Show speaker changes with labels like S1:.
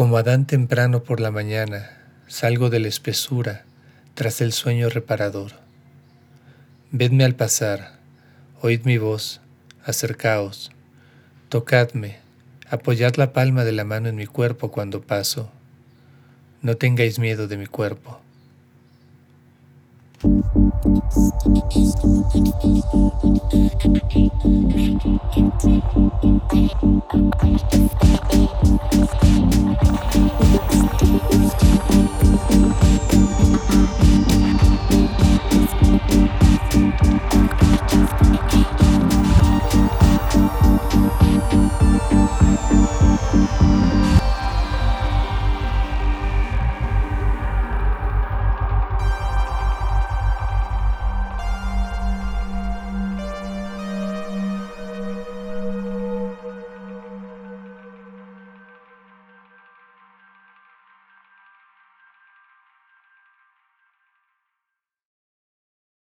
S1: Como Adán temprano por la mañana, salgo de la espesura tras el sueño reparador. Vedme al pasar, oíd mi voz, acercaos, tocadme, apoyad la palma de la mano en mi cuerpo cuando paso. No tengáis miedo de mi cuerpo.